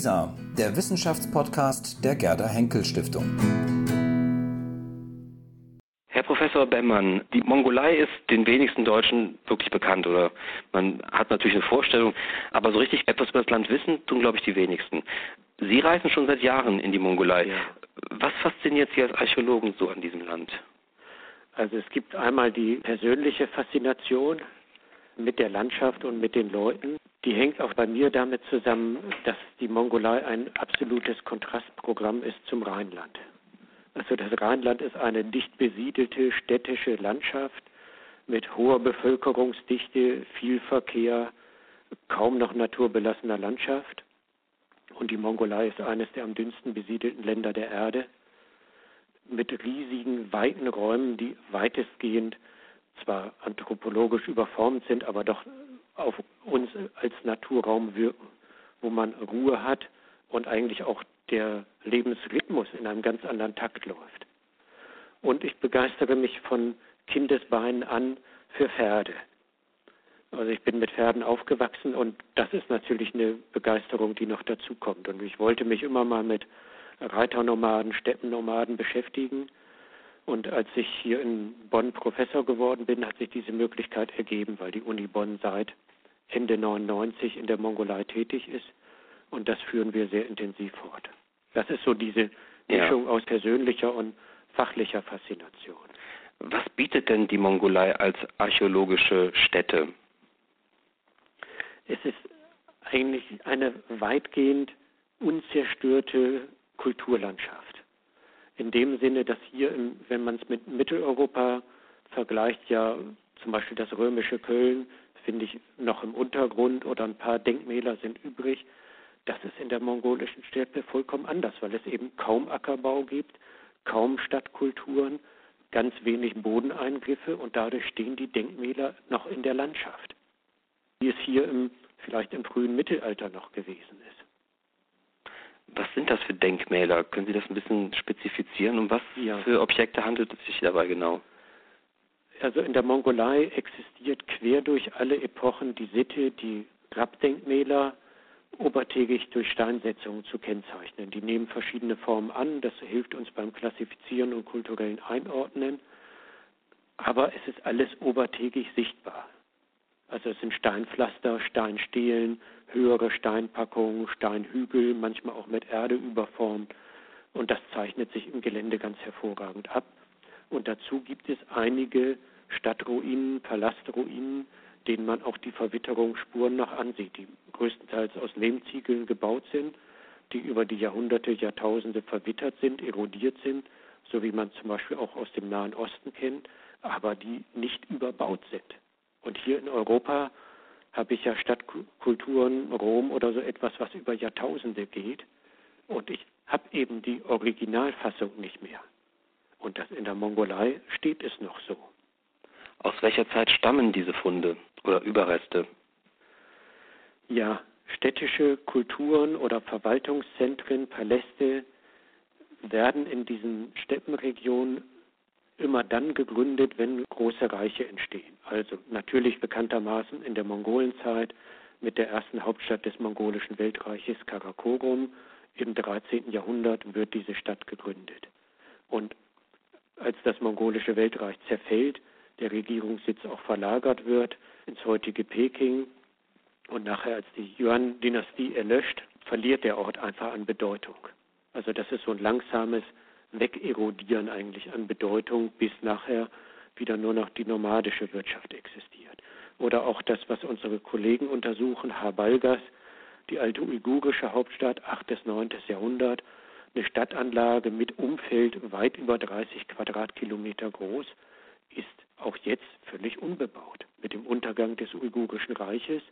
WISA, der Wissenschaftspodcast der Gerda Henkel Stiftung. Herr Professor Bemmann, die Mongolei ist den wenigsten Deutschen wirklich bekannt oder man hat natürlich eine Vorstellung, aber so richtig etwas über das Land wissen tun, glaube ich, die wenigsten. Sie reisen schon seit Jahren in die Mongolei. Ja. Was fasziniert Sie als Archäologen so an diesem Land? Also es gibt einmal die persönliche Faszination mit der Landschaft und mit den Leuten. Die hängt auch bei mir damit zusammen, dass die Mongolei ein absolutes Kontrastprogramm ist zum Rheinland. Also das Rheinland ist eine dicht besiedelte städtische Landschaft mit hoher Bevölkerungsdichte, viel Verkehr, kaum noch naturbelassener Landschaft. Und die Mongolei ist eines der am dünnsten besiedelten Länder der Erde mit riesigen, weiten Räumen, die weitestgehend zwar anthropologisch überformt sind, aber doch auf uns als Naturraum wirken, wo man Ruhe hat und eigentlich auch der Lebensrhythmus in einem ganz anderen Takt läuft. Und ich begeistere mich von Kindesbeinen an für Pferde. Also ich bin mit Pferden aufgewachsen und das ist natürlich eine Begeisterung, die noch dazu kommt. Und ich wollte mich immer mal mit Reiternomaden, Steppennomaden beschäftigen. Und als ich hier in Bonn Professor geworden bin, hat sich diese Möglichkeit ergeben, weil die Uni Bonn seit Ende 99 in der Mongolei tätig ist. Und das führen wir sehr intensiv fort. Das ist so diese Mischung ja. aus persönlicher und fachlicher Faszination. Was bietet denn die Mongolei als archäologische Stätte? Es ist eigentlich eine weitgehend unzerstörte Kulturlandschaft. In dem Sinne, dass hier, im, wenn man es mit Mitteleuropa vergleicht, ja zum Beispiel das römische Köln, finde ich noch im Untergrund oder ein paar Denkmäler sind übrig. Das ist in der mongolischen Steppe vollkommen anders, weil es eben kaum Ackerbau gibt, kaum Stadtkulturen, ganz wenig Bodeneingriffe und dadurch stehen die Denkmäler noch in der Landschaft, wie es hier im, vielleicht im frühen Mittelalter noch gewesen ist. Was sind das für Denkmäler? Können Sie das ein bisschen spezifizieren? Um was ja. für Objekte handelt es sich dabei genau? Also in der Mongolei existiert quer durch alle Epochen die Sitte, die Grabdenkmäler obertägig durch Steinsetzungen zu kennzeichnen. Die nehmen verschiedene Formen an, das hilft uns beim Klassifizieren und kulturellen Einordnen, aber es ist alles obertägig sichtbar. Also es sind Steinpflaster, Steinstelen, höhere Steinpackungen, Steinhügel, manchmal auch mit Erde überformt. Und das zeichnet sich im Gelände ganz hervorragend ab. Und dazu gibt es einige Stadtruinen, Palastruinen, denen man auch die Verwitterungsspuren noch ansieht, die größtenteils aus Lehmziegeln gebaut sind, die über die Jahrhunderte, Jahrtausende verwittert sind, erodiert sind, so wie man zum Beispiel auch aus dem Nahen Osten kennt, aber die nicht überbaut sind. Und hier in Europa habe ich ja Stadtkulturen, Rom oder so etwas, was über Jahrtausende geht. Und ich habe eben die Originalfassung nicht mehr. Und das in der Mongolei steht es noch so. Aus welcher Zeit stammen diese Funde oder Überreste? Ja, städtische Kulturen oder Verwaltungszentren, Paläste werden in diesen Steppenregionen immer dann gegründet, wenn große Reiche entstehen. Also natürlich bekanntermaßen in der Mongolenzeit mit der ersten Hauptstadt des mongolischen Weltreiches Karakorum im 13. Jahrhundert wird diese Stadt gegründet. Und als das mongolische Weltreich zerfällt, der Regierungssitz auch verlagert wird ins heutige Peking und nachher als die Yuan-Dynastie erlöscht, verliert der Ort einfach an Bedeutung. Also das ist so ein langsames wegerodieren eigentlich an Bedeutung, bis nachher wieder nur noch die nomadische Wirtschaft existiert. Oder auch das, was unsere Kollegen untersuchen, Habalgas, die alte uigurische Hauptstadt, 8. bis 9. Jahrhundert, eine Stadtanlage mit Umfeld weit über 30 Quadratkilometer groß, ist auch jetzt völlig unbebaut. Mit dem Untergang des uigurischen Reiches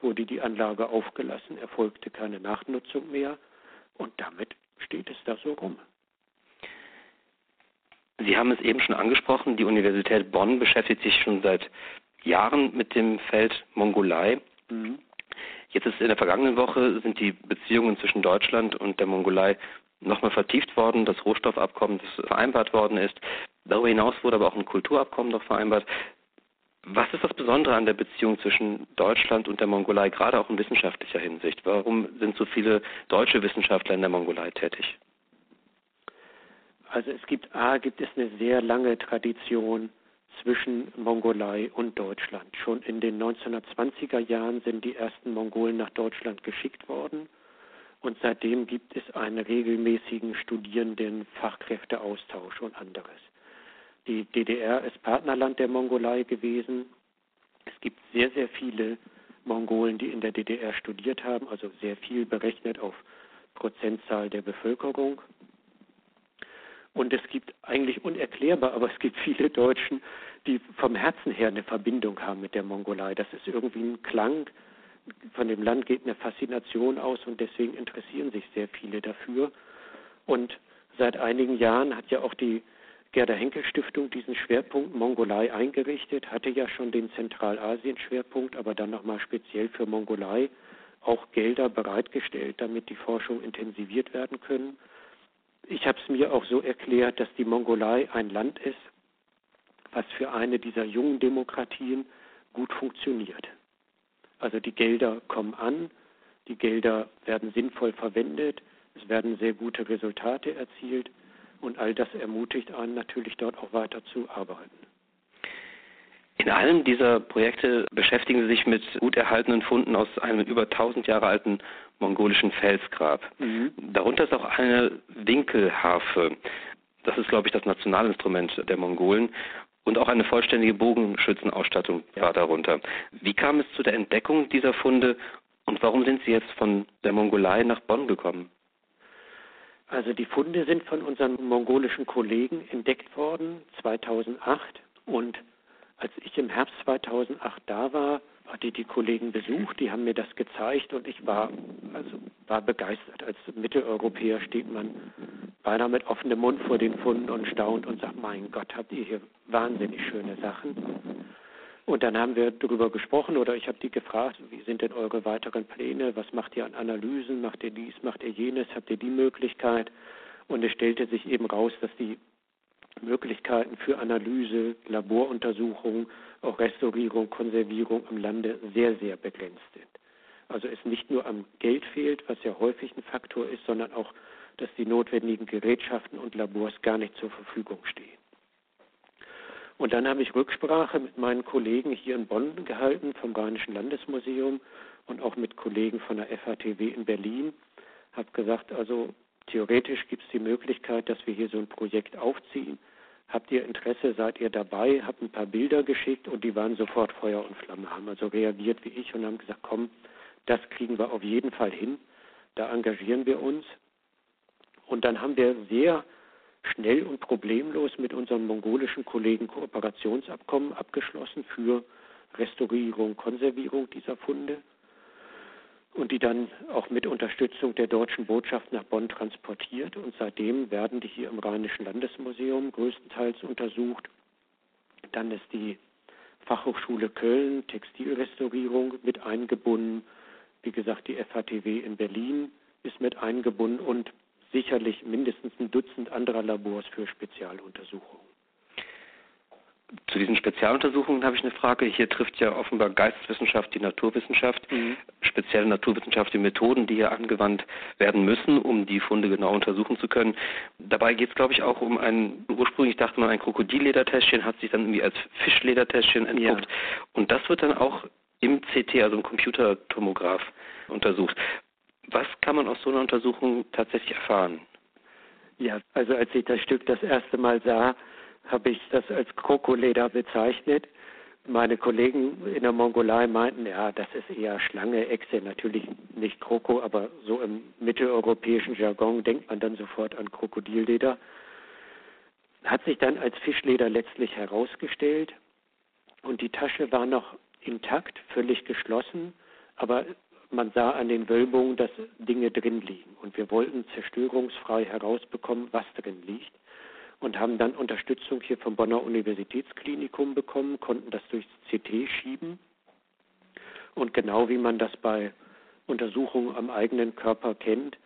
wurde die Anlage aufgelassen, erfolgte keine Nachnutzung mehr und damit steht es da so rum. Sie haben es eben schon angesprochen, die Universität Bonn beschäftigt sich schon seit Jahren mit dem Feld Mongolei. Mhm. Jetzt ist in der vergangenen Woche sind die Beziehungen zwischen Deutschland und der Mongolei nochmal vertieft worden, das Rohstoffabkommen, das vereinbart worden ist. Darüber hinaus wurde aber auch ein Kulturabkommen noch vereinbart. Was ist das Besondere an der Beziehung zwischen Deutschland und der Mongolei, gerade auch in wissenschaftlicher Hinsicht? Warum sind so viele deutsche Wissenschaftler in der Mongolei tätig? Also es gibt A, gibt es eine sehr lange Tradition zwischen Mongolei und Deutschland. Schon in den 1920er Jahren sind die ersten Mongolen nach Deutschland geschickt worden und seitdem gibt es einen regelmäßigen Studierenden Fachkräfteaustausch und anderes. Die DDR ist Partnerland der Mongolei gewesen. Es gibt sehr, sehr viele Mongolen, die in der DDR studiert haben, also sehr viel berechnet auf Prozentzahl der Bevölkerung. Und es gibt eigentlich unerklärbar, aber es gibt viele Deutschen, die vom Herzen her eine Verbindung haben mit der Mongolei. Das ist irgendwie ein Klang. Von dem Land geht eine Faszination aus und deswegen interessieren sich sehr viele dafür. Und seit einigen Jahren hat ja auch die Gerda Henkel Stiftung diesen Schwerpunkt Mongolei eingerichtet, hatte ja schon den Zentralasien-Schwerpunkt, aber dann nochmal speziell für Mongolei auch Gelder bereitgestellt, damit die Forschung intensiviert werden können. Ich habe es mir auch so erklärt, dass die Mongolei ein Land ist, was für eine dieser jungen Demokratien gut funktioniert. Also die Gelder kommen an, die Gelder werden sinnvoll verwendet, es werden sehr gute Resultate erzielt und all das ermutigt einen natürlich dort auch weiter zu arbeiten. In einem dieser Projekte beschäftigen Sie sich mit gut erhaltenen Funden aus einem über 1000 Jahre alten mongolischen Felsgrab. Mhm. Darunter ist auch eine Winkelharfe. Das ist, glaube ich, das Nationalinstrument der Mongolen. Und auch eine vollständige Bogenschützenausstattung war darunter. Wie kam es zu der Entdeckung dieser Funde und warum sind Sie jetzt von der Mongolei nach Bonn gekommen? Also die Funde sind von unseren mongolischen Kollegen entdeckt worden 2008 und als ich im Herbst 2008 da war, hatte die Kollegen besucht, die haben mir das gezeigt und ich war also war begeistert. Als Mitteleuropäer steht man beinahe mit offenem Mund vor den Funden und staunt und sagt, mein Gott, habt ihr hier wahnsinnig schöne Sachen. Und dann haben wir darüber gesprochen oder ich habe die gefragt, wie sind denn eure weiteren Pläne? Was macht ihr an Analysen? Macht ihr dies? Macht ihr jenes? Habt ihr die Möglichkeit? Und es stellte sich eben raus, dass die Möglichkeiten für Analyse, Laboruntersuchungen, auch Restaurierung, Konservierung im Lande sehr, sehr begrenzt sind. Also es nicht nur am Geld fehlt, was ja häufig ein Faktor ist, sondern auch, dass die notwendigen Gerätschaften und Labors gar nicht zur Verfügung stehen. Und dann habe ich Rücksprache mit meinen Kollegen hier in Bonn gehalten vom Rheinischen Landesmuseum und auch mit Kollegen von der FATW in Berlin. Habe gesagt, also theoretisch gibt es die Möglichkeit, dass wir hier so ein Projekt aufziehen. Habt ihr Interesse, seid ihr dabei? Hab ein paar Bilder geschickt und die waren sofort Feuer und Flamme, haben also reagiert wie ich und haben gesagt, komm, das kriegen wir auf jeden Fall hin. Da engagieren wir uns. Und dann haben wir sehr schnell und problemlos mit unseren mongolischen Kollegen Kooperationsabkommen abgeschlossen für Restaurierung, Konservierung dieser Funde und die dann auch mit Unterstützung der deutschen Botschaft nach Bonn transportiert. Und seitdem werden die hier im Rheinischen Landesmuseum größtenteils untersucht. Dann ist die Fachhochschule Köln, Textilrestaurierung mit eingebunden. Wie gesagt, die FHTW in Berlin ist mit eingebunden und sicherlich mindestens ein Dutzend anderer Labors für Spezialuntersuchungen. Zu diesen Spezialuntersuchungen habe ich eine Frage. Hier trifft ja offenbar Geisteswissenschaft die Naturwissenschaft, mhm. spezielle naturwissenschaftliche Methoden, die hier angewandt werden müssen, um die Funde genau untersuchen zu können. Dabei geht es, glaube ich, auch um ein, ursprünglich dachte man, ein Krokodilledertäschchen, hat sich dann irgendwie als Fischledertäschchen entpuppt. Ja. Und das wird dann auch im CT, also im Computertomograph, untersucht. Was kann man aus so einer Untersuchung tatsächlich erfahren? Ja, also als ich das Stück das erste Mal sah, habe ich das als Krokoleder bezeichnet. Meine Kollegen in der Mongolei meinten, ja, das ist eher Schlange, Echse, natürlich nicht Kroko, aber so im mitteleuropäischen Jargon denkt man dann sofort an Krokodilleder. Hat sich dann als Fischleder letztlich herausgestellt und die Tasche war noch intakt, völlig geschlossen, aber man sah an den Wölbungen, dass Dinge drin liegen. Und wir wollten zerstörungsfrei herausbekommen, was drin liegt. Und haben dann Unterstützung hier vom Bonner Universitätsklinikum bekommen, konnten das durchs CT schieben. Und genau wie man das bei Untersuchungen am eigenen Körper kennt,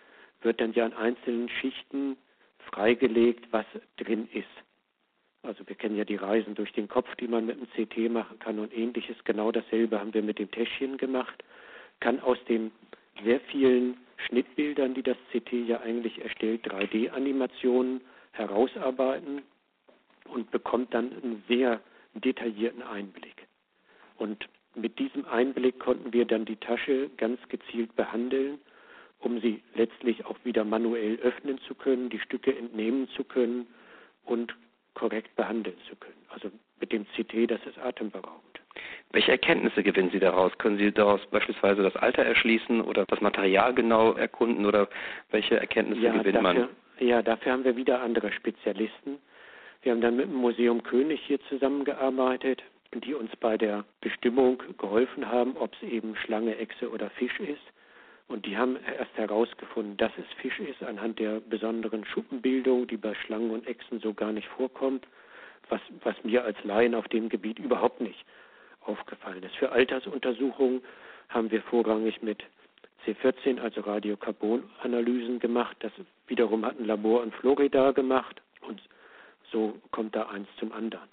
wird dann ja in einzelnen Schichten freigelegt, was drin ist. Also wir kennen ja die Reisen durch den Kopf, die man mit dem CT machen kann und ähnliches. Genau dasselbe haben wir mit dem Täschchen gemacht. Kann aus den sehr vielen Schnittbildern, die das CT ja eigentlich erstellt, 3D-Animationen herausarbeiten und bekommt dann einen sehr detaillierten Einblick. Und mit diesem Einblick konnten wir dann die Tasche ganz gezielt behandeln, um sie letztlich auch wieder manuell öffnen zu können, die Stücke entnehmen zu können und korrekt behandeln zu können. Also mit dem CT, das ist atemberaubend. Welche Erkenntnisse gewinnen Sie daraus? Können Sie daraus beispielsweise das Alter erschließen oder das Material genau erkunden oder welche Erkenntnisse ja, gewinnt dafür, man? Ja, dafür haben wir wieder andere Spezialisten. Wir haben dann mit dem Museum König hier zusammengearbeitet, die uns bei der Bestimmung geholfen haben, ob es eben Schlange, Echse oder Fisch ist. Und die haben erst herausgefunden, dass es Fisch ist, anhand der besonderen Schuppenbildung, die bei Schlangen und Echsen so gar nicht vorkommt, was, was mir als Laien auf dem Gebiet überhaupt nicht aufgefallen ist. Für Altersuntersuchungen haben wir vorrangig mit C14, also Radiokarbonanalysen gemacht. Das wiederum hat ein Labor in Florida gemacht und so kommt da eins zum anderen.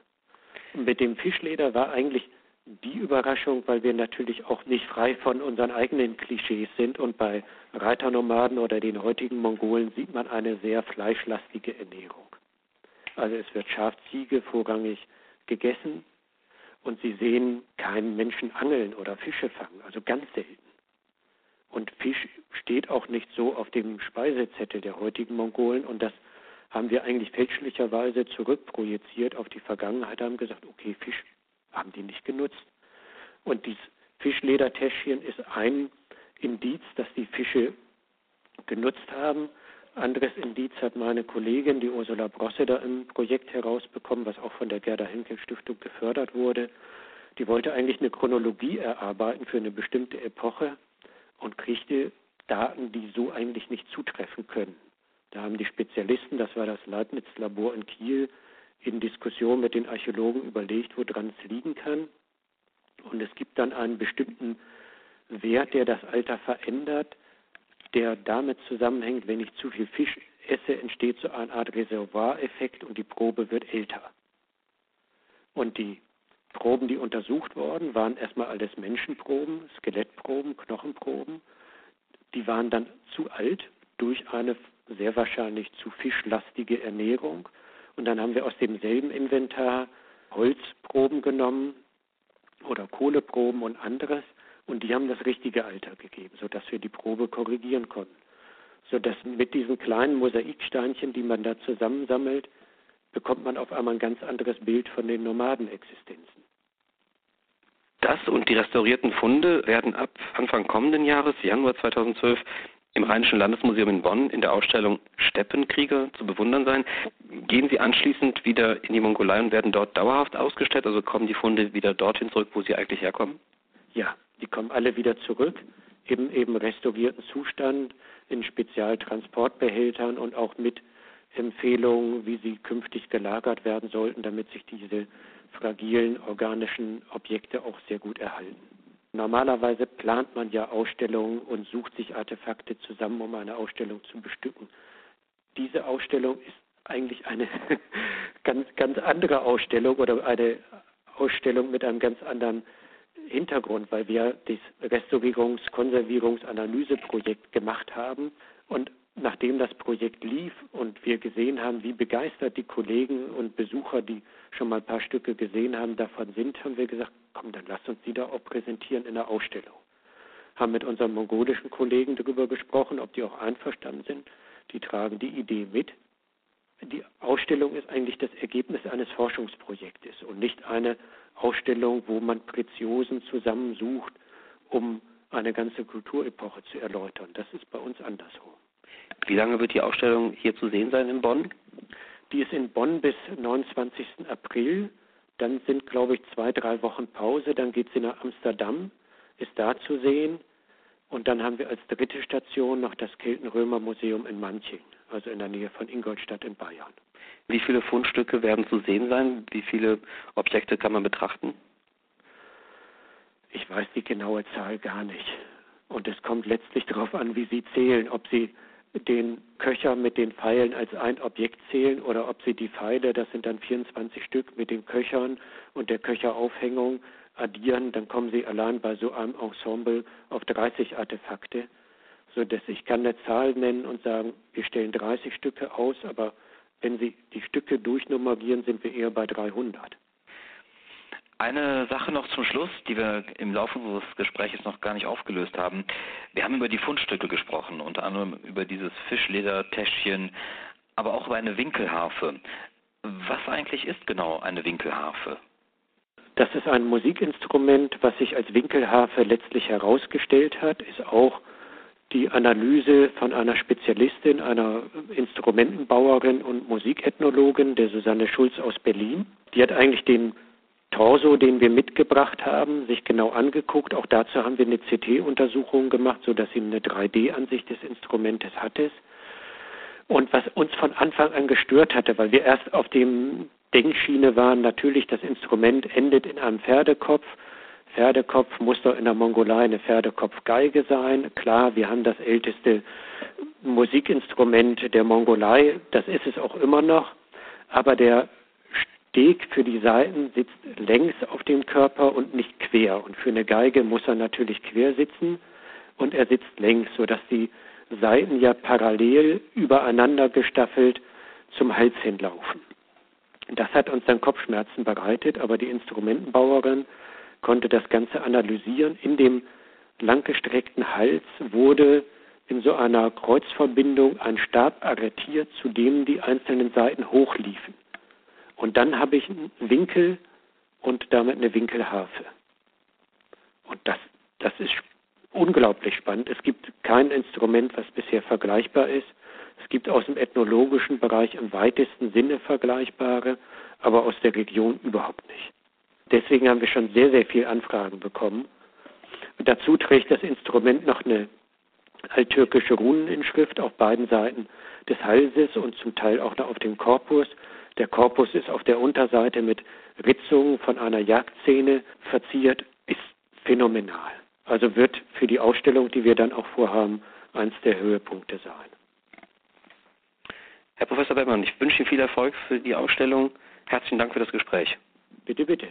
Und mit dem Fischleder war eigentlich die Überraschung, weil wir natürlich auch nicht frei von unseren eigenen Klischees sind und bei Reiternomaden oder den heutigen Mongolen sieht man eine sehr fleischlastige Ernährung. Also es wird Schafziege vorrangig gegessen und sie sehen keinen Menschen angeln oder Fische fangen, also ganz selten. Und Fisch steht auch nicht so auf dem Speisezettel der heutigen Mongolen und das haben wir eigentlich fälschlicherweise zurückprojiziert auf die Vergangenheit, haben gesagt, okay, Fisch haben die nicht genutzt. Und dieses Fischledertäschchen ist ein Indiz, dass die Fische genutzt haben. Anderes Indiz hat meine Kollegin, die Ursula Brosse, da im Projekt herausbekommen, was auch von der Gerda Henkel Stiftung gefördert wurde. Die wollte eigentlich eine Chronologie erarbeiten für eine bestimmte Epoche kriegte Daten, die so eigentlich nicht zutreffen können. Da haben die Spezialisten, das war das Leibniz-Labor in Kiel, in Diskussion mit den Archäologen überlegt, woran es liegen kann. Und es gibt dann einen bestimmten Wert, der das Alter verändert, der damit zusammenhängt, wenn ich zu viel Fisch esse, entsteht so eine Art Reservoireffekt und die Probe wird älter. Und die Proben, die untersucht wurden, waren erstmal alles Menschenproben, Skelettproben, Knochenproben. Die waren dann zu alt durch eine sehr wahrscheinlich zu fischlastige Ernährung. Und dann haben wir aus demselben Inventar Holzproben genommen oder Kohleproben und anderes und die haben das richtige Alter gegeben, sodass wir die Probe korrigieren konnten. Sodass mit diesen kleinen Mosaiksteinchen, die man da zusammensammelt, bekommt man auf einmal ein ganz anderes Bild von den Nomadenexistenzen. Das und die restaurierten Funde werden ab Anfang kommenden Jahres, Januar 2012, im Rheinischen Landesmuseum in Bonn in der Ausstellung Steppenkrieger zu bewundern sein. Gehen Sie anschließend wieder in die Mongolei und werden dort dauerhaft ausgestellt? Also kommen die Funde wieder dorthin zurück, wo sie eigentlich herkommen? Ja, die kommen alle wieder zurück, im eben restaurierten Zustand, in Spezialtransportbehältern und auch mit Empfehlungen, wie sie künftig gelagert werden sollten, damit sich diese fragilen organischen Objekte auch sehr gut erhalten. Normalerweise plant man ja Ausstellungen und sucht sich Artefakte zusammen, um eine Ausstellung zu bestücken. Diese Ausstellung ist eigentlich eine ganz, ganz andere Ausstellung oder eine Ausstellung mit einem ganz anderen Hintergrund, weil wir das Restaurierungs-, Konservierungs-, Analyseprojekt gemacht haben und nachdem das Projekt lief und wir gesehen haben, wie begeistert die Kollegen und Besucher, die schon mal ein paar Stücke gesehen haben, davon sind, haben wir gesagt, komm, dann lasst uns die da auch präsentieren in der Ausstellung. Haben mit unseren mongolischen Kollegen darüber gesprochen, ob die auch einverstanden sind. Die tragen die Idee mit. Die Ausstellung ist eigentlich das Ergebnis eines Forschungsprojektes und nicht eine Ausstellung, wo man Preziosen zusammensucht, um eine ganze Kulturepoche zu erläutern. Das ist bei uns andersrum. Wie lange wird die Ausstellung hier zu sehen sein in Bonn? Die ist in Bonn bis 29. April. Dann sind, glaube ich, zwei, drei Wochen Pause. Dann geht sie nach Amsterdam, ist da zu sehen. Und dann haben wir als dritte Station noch das Keltenrömer-Museum in Manching, also in der Nähe von Ingolstadt in Bayern. Wie viele Fundstücke werden zu sehen sein? Wie viele Objekte kann man betrachten? Ich weiß die genaue Zahl gar nicht. Und es kommt letztlich darauf an, wie Sie zählen, ob Sie den Köcher mit den Pfeilen als ein Objekt zählen oder ob Sie die Pfeile, das sind dann 24 Stück, mit den Köchern und der Köcheraufhängung addieren, dann kommen Sie allein bei so einem Ensemble auf 30 Artefakte, sodass ich kann eine Zahl nennen und sagen, wir stellen 30 Stücke aus, aber wenn Sie die Stücke durchnummerieren, sind wir eher bei 300. Eine Sache noch zum Schluss, die wir im Laufe unseres Gesprächs noch gar nicht aufgelöst haben. Wir haben über die Fundstücke gesprochen, unter anderem über dieses Fischledertäschchen, aber auch über eine Winkelharfe. Was eigentlich ist genau eine Winkelharfe? Das ist ein Musikinstrument, was sich als Winkelharfe letztlich herausgestellt hat, ist auch die Analyse von einer Spezialistin, einer Instrumentenbauerin und Musikethnologin, der Susanne Schulz aus Berlin. Die hat eigentlich den Torso, den wir mitgebracht haben, sich genau angeguckt. Auch dazu haben wir eine CT-Untersuchung gemacht, sodass sie eine 3D-Ansicht des Instrumentes hatte. Und was uns von Anfang an gestört hatte, weil wir erst auf dem Denkschiene waren, natürlich das Instrument endet in einem Pferdekopf. Pferdekopf muss doch in der Mongolei eine Pferdekopfgeige sein. Klar, wir haben das älteste Musikinstrument der Mongolei, das ist es auch immer noch. Aber der Steg für die Saiten sitzt längs auf dem Körper und nicht quer. Und für eine Geige muss er natürlich quer sitzen und er sitzt längs, sodass die Saiten ja parallel übereinander gestaffelt zum Hals hinlaufen. Das hat uns dann Kopfschmerzen bereitet, aber die Instrumentenbauerin konnte das Ganze analysieren. In dem langgestreckten Hals wurde in so einer Kreuzverbindung ein Stab arretiert, zu dem die einzelnen Saiten hochliefen. Und dann habe ich einen Winkel und damit eine Winkelharfe. Und das, das ist unglaublich spannend. Es gibt kein Instrument, was bisher vergleichbar ist. Es gibt aus dem ethnologischen Bereich im weitesten Sinne vergleichbare, aber aus der Region überhaupt nicht. Deswegen haben wir schon sehr, sehr viele Anfragen bekommen. Und dazu trägt das Instrument noch eine alttürkische Runeninschrift auf beiden Seiten des Halses und zum Teil auch noch auf dem Korpus. Der Korpus ist auf der Unterseite mit Ritzungen von einer Jagdszene verziert, ist phänomenal. Also wird für die Ausstellung, die wir dann auch vorhaben, eins der Höhepunkte sein. Herr Professor Beckmann, ich wünsche Ihnen viel Erfolg für die Ausstellung. Herzlichen Dank für das Gespräch. Bitte, bitte.